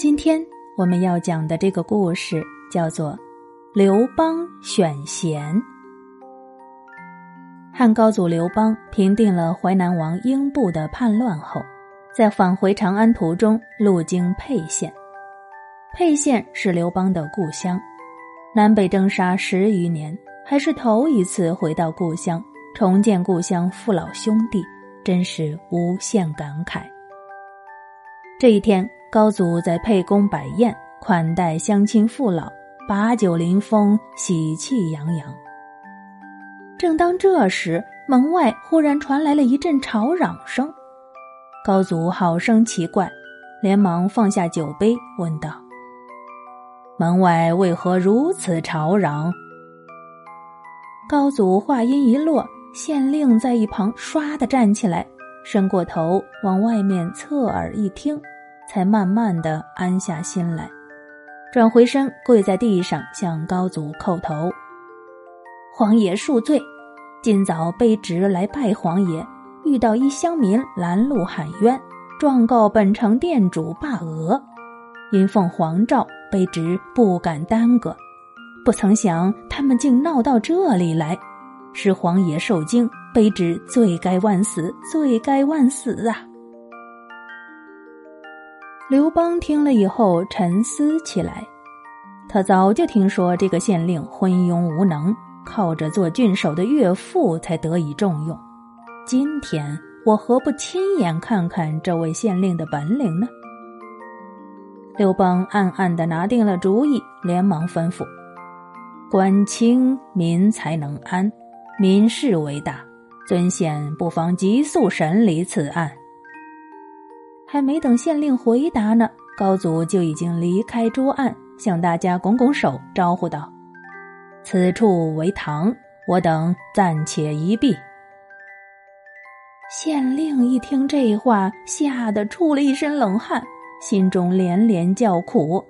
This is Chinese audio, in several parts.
今天我们要讲的这个故事叫做《刘邦选贤》。汉高祖刘邦平定了淮南王英布的叛乱后，在返回长安途中路经沛县。沛县是刘邦的故乡，南北征杀十余年，还是头一次回到故乡，重见故乡父老兄弟，真是无限感慨。这一天。高祖在沛宫摆宴，款待乡亲父老，把酒临风，喜气洋洋。正当这时，门外忽然传来了一阵吵嚷声。高祖好生奇怪，连忙放下酒杯，问道：“门外为何如此吵嚷？”高祖话音一落，县令在一旁唰的站起来，伸过头往外面侧耳一听。才慢慢的安下心来，转回身跪在地上向高祖叩头。皇爷恕罪，今早卑职来拜皇爷，遇到一乡民拦路喊冤，状告本城店主霸鹅。因奉皇诏，卑职不敢耽搁，不曾想他们竟闹到这里来，使皇爷受惊，卑职罪该万死，罪该万死啊！刘邦听了以后沉思起来，他早就听说这个县令昏庸无能，靠着做郡守的岳父才得以重用。今天我何不亲眼看看这位县令的本领呢？刘邦暗暗的拿定了主意，连忙吩咐：“官清民才能安，民事为大，尊县不妨急速审理此案。”还没等县令回答呢，高祖就已经离开桌案，向大家拱拱手，招呼道：“此处为堂，我等暂且一避。”县令一听这话，吓得出了一身冷汗，心中连连叫苦。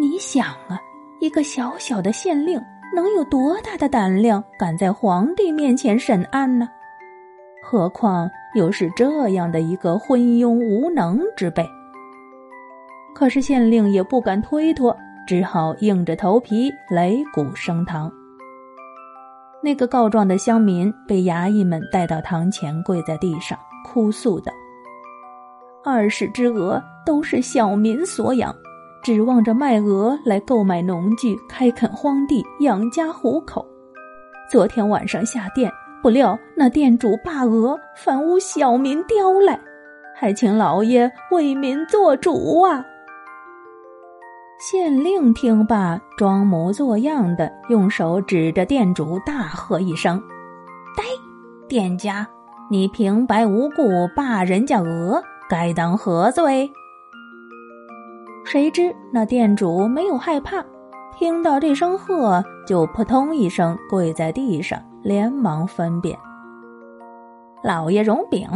你想啊，一个小小的县令，能有多大的胆量，敢在皇帝面前审案呢？何况又是这样的一个昏庸无能之辈。可是县令也不敢推脱，只好硬着头皮擂鼓升堂。那个告状的乡民被衙役们带到堂前，跪在地上哭诉道：“二十只鹅都是小民所养，指望着卖鹅来购买农具，开垦荒地，养家糊口。昨天晚上下店。”不料那店主霸鹅，反诬小民刁来，还请老爷为民做主啊！县令听罢，装模作样的用手指着店主，大喝一声：“呆，店家，你平白无故霸人家鹅，该当何罪？”谁知那店主没有害怕，听到这声喝，就扑通一声跪在地上。连忙分辨：“老爷容禀，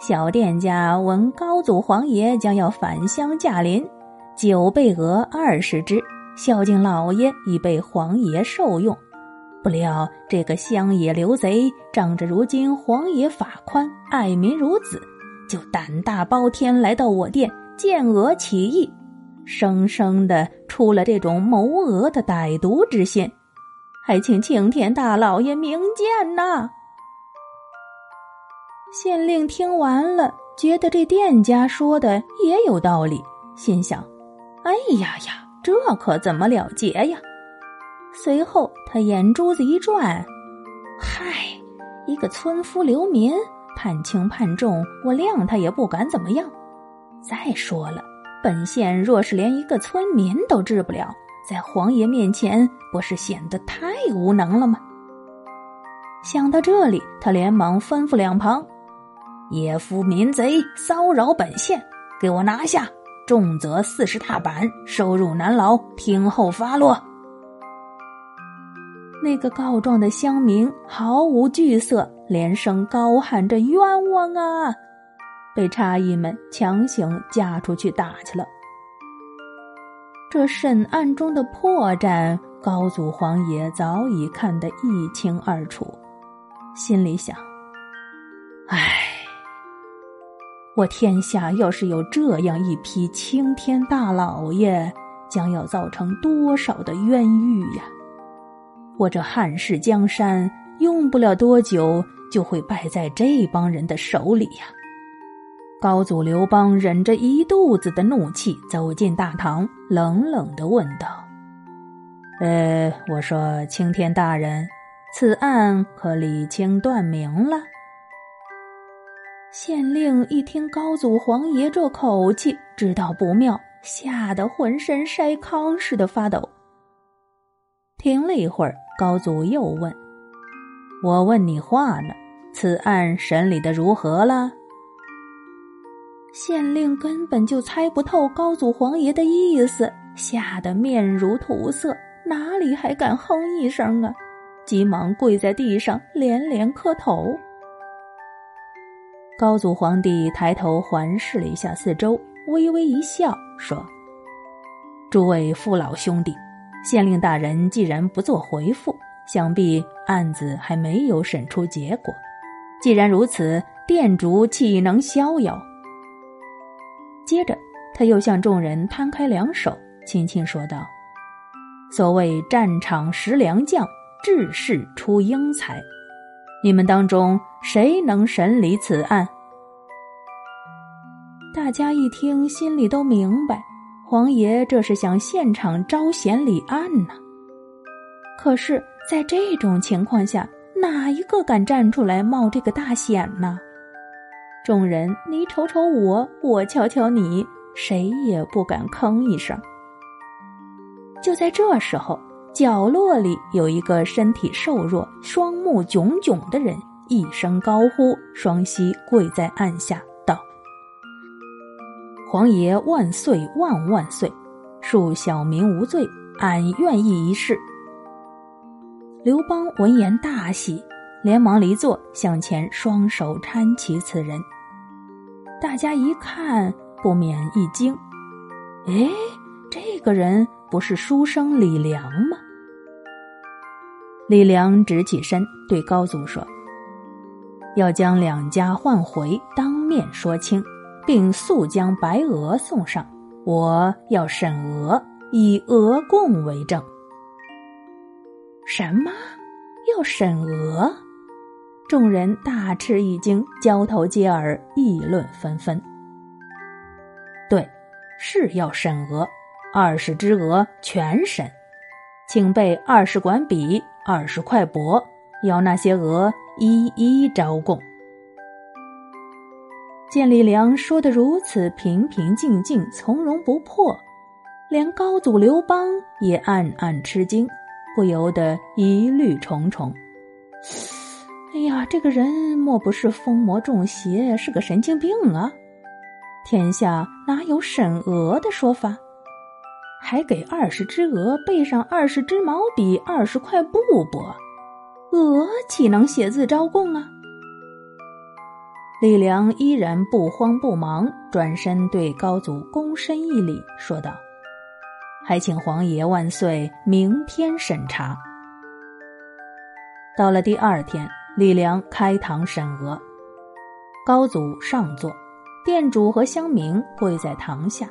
小店家闻高祖皇爷将要返乡驾临，九备鹅二十只，孝敬老爷已被皇爷受用。不料这个乡野刘贼，仗着如今皇爷法宽，爱民如子，就胆大包天来到我店，见鹅起义，生生的出了这种谋鹅的歹毒之心。”还请青天大老爷明鉴呐！县令听完了，觉得这店家说的也有道理，心想：“哎呀呀，这可怎么了结呀？”随后他眼珠子一转：“嗨，一个村夫流民，判轻判重，我谅他也不敢怎么样。再说了，本县若是连一个村民都治不了。”在皇爷面前，不是显得太无能了吗？想到这里，他连忙吩咐两旁：“野夫民贼骚扰本县，给我拿下，重则四十踏板，收入南牢，听候发落。”那个告状的乡民毫无惧色，连声高喊着：“冤枉啊！”被差役们强行架出去打去了。这审案中的破绽，高祖皇爷早已看得一清二楚，心里想：“唉，我天下要是有这样一批青天大老爷，将要造成多少的冤狱呀！我这汉室江山，用不了多久就会败在这帮人的手里呀！高祖刘邦忍着一肚子的怒气走进大堂，冷冷的问道：“呃，我说青天大人，此案可理清断明了？”县令一听高祖皇爷这口气，知道不妙，吓得浑身筛糠似的发抖。停了一会儿，高祖又问：“我问你话呢，此案审理的如何了？”县令根本就猜不透高祖皇爷的意思，吓得面如土色，哪里还敢哼一声啊？急忙跪在地上，连连磕头。高祖皇帝抬头环视了一下四周，微微一笑，说：“诸位父老兄弟，县令大人既然不做回复，想必案子还没有审出结果。既然如此，店主岂能逍遥？”接着，他又向众人摊开两手，轻轻说道：“所谓战场识良将，治世出英才。你们当中谁能审理此案？”大家一听，心里都明白，皇爷这是想现场招贤理案呢。可是，在这种情况下，哪一个敢站出来冒这个大险呢？众人，你瞅瞅我，我瞧瞧你，谁也不敢吭一声。就在这时候，角落里有一个身体瘦弱、双目炯炯的人，一声高呼，双膝跪在案下，道：“皇爷万岁万万岁！恕小民无罪，俺愿意一试。”刘邦闻言大喜，连忙离座，向前双手搀起此人。大家一看，不免一惊：“哎，这个人不是书生李良吗？”李良直起身，对高祖说：“要将两家换回，当面说清，并速将白鹅送上。我要审鹅，以鹅贡为证。”什么？要审鹅？众人大吃一惊，交头接耳，议论纷纷。对，是要审鹅，二十只鹅全审，请备二十管笔，二十块帛，要那些鹅一一招供。见李良说的如此平平静静、从容不迫，连高祖刘邦也暗暗吃惊，不由得疑虑重重。哎呀，这个人莫不是疯魔中邪，是个神经病啊！天下哪有审鹅的说法？还给二十只鹅备上二十支毛笔、二十块布帛，鹅岂能写字招供啊？李良依然不慌不忙，转身对高祖躬身一礼，说道：“还请皇爷万岁，明天审查。”到了第二天。李良开堂审鹅，高祖上座，店主和乡民跪在堂下，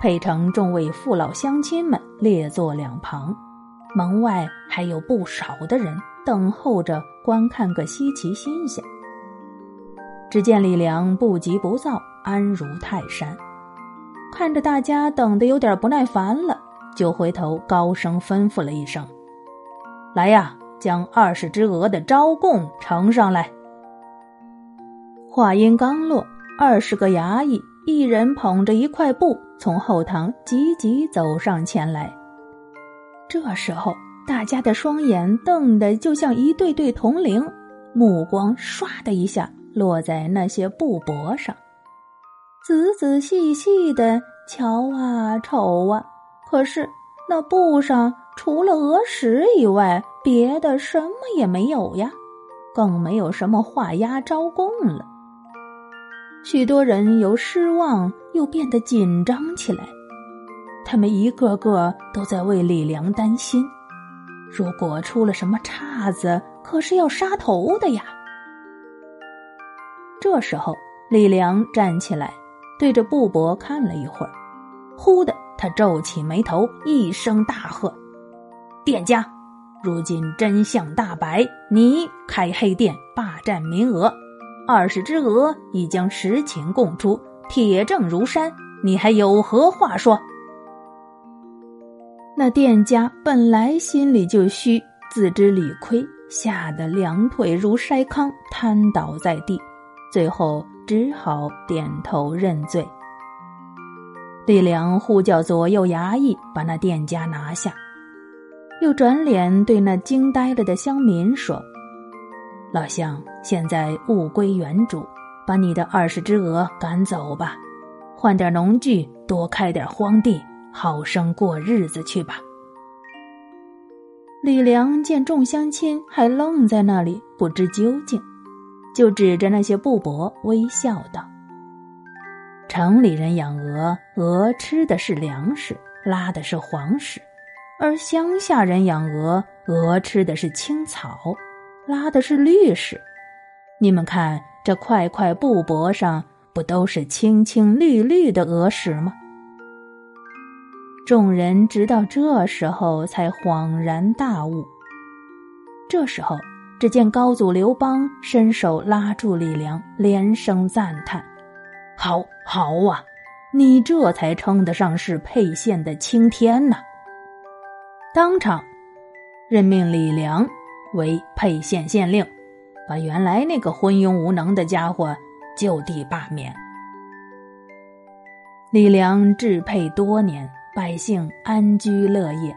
沛城众位父老乡亲们列坐两旁，门外还有不少的人等候着观看个稀奇新鲜。只见李良不急不躁，安如泰山，看着大家等得有点不耐烦了，就回头高声吩咐了一声：“来呀！”将二十只鹅的招供呈上来。话音刚落，二十个衙役一人捧着一块布，从后堂急急走上前来。这时候，大家的双眼瞪得就像一对对铜铃，目光唰的一下落在那些布帛上，仔仔细细的瞧啊瞅啊，可是那布上除了鹅食以外，别的什么也没有呀，更没有什么画押招供了。许多人由失望又变得紧张起来，他们一个个都在为李良担心。如果出了什么岔子，可是要杀头的呀。这时候，李良站起来，对着布帛看了一会儿，忽的他皱起眉头，一声大喝：“店家，如今真相大白，你开黑店霸占名额，二十只鹅已将实情供出，铁证如山，你还有何话说？”那店家本来心里就虚，自知理亏，吓得两腿如筛糠，瘫倒在地，最后只好点头认罪。李良呼叫左右衙役把那店家拿下，又转脸对那惊呆了的乡民说：“老乡，现在物归原主，把你的二十只鹅赶走吧，换点农具，多开点荒地。”好生过日子去吧。李良见众乡亲还愣在那里不知究竟，就指着那些布帛微笑道：“城里人养鹅，鹅吃的是粮食，拉的是黄屎；而乡下人养鹅，鹅吃的是青草，拉的是绿屎。你们看这块块布帛上，不都是青青绿绿的鹅屎吗？”众人直到这时候才恍然大悟。这时候，只见高祖刘邦伸手拉住李良，连声赞叹：“好，好啊！你这才称得上是沛县的青天呐！”当场任命李良为沛县县令，把原来那个昏庸无能的家伙就地罢免。李良治沛多年。百姓安居乐业，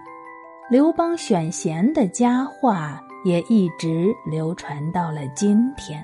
刘邦选贤的佳话也一直流传到了今天。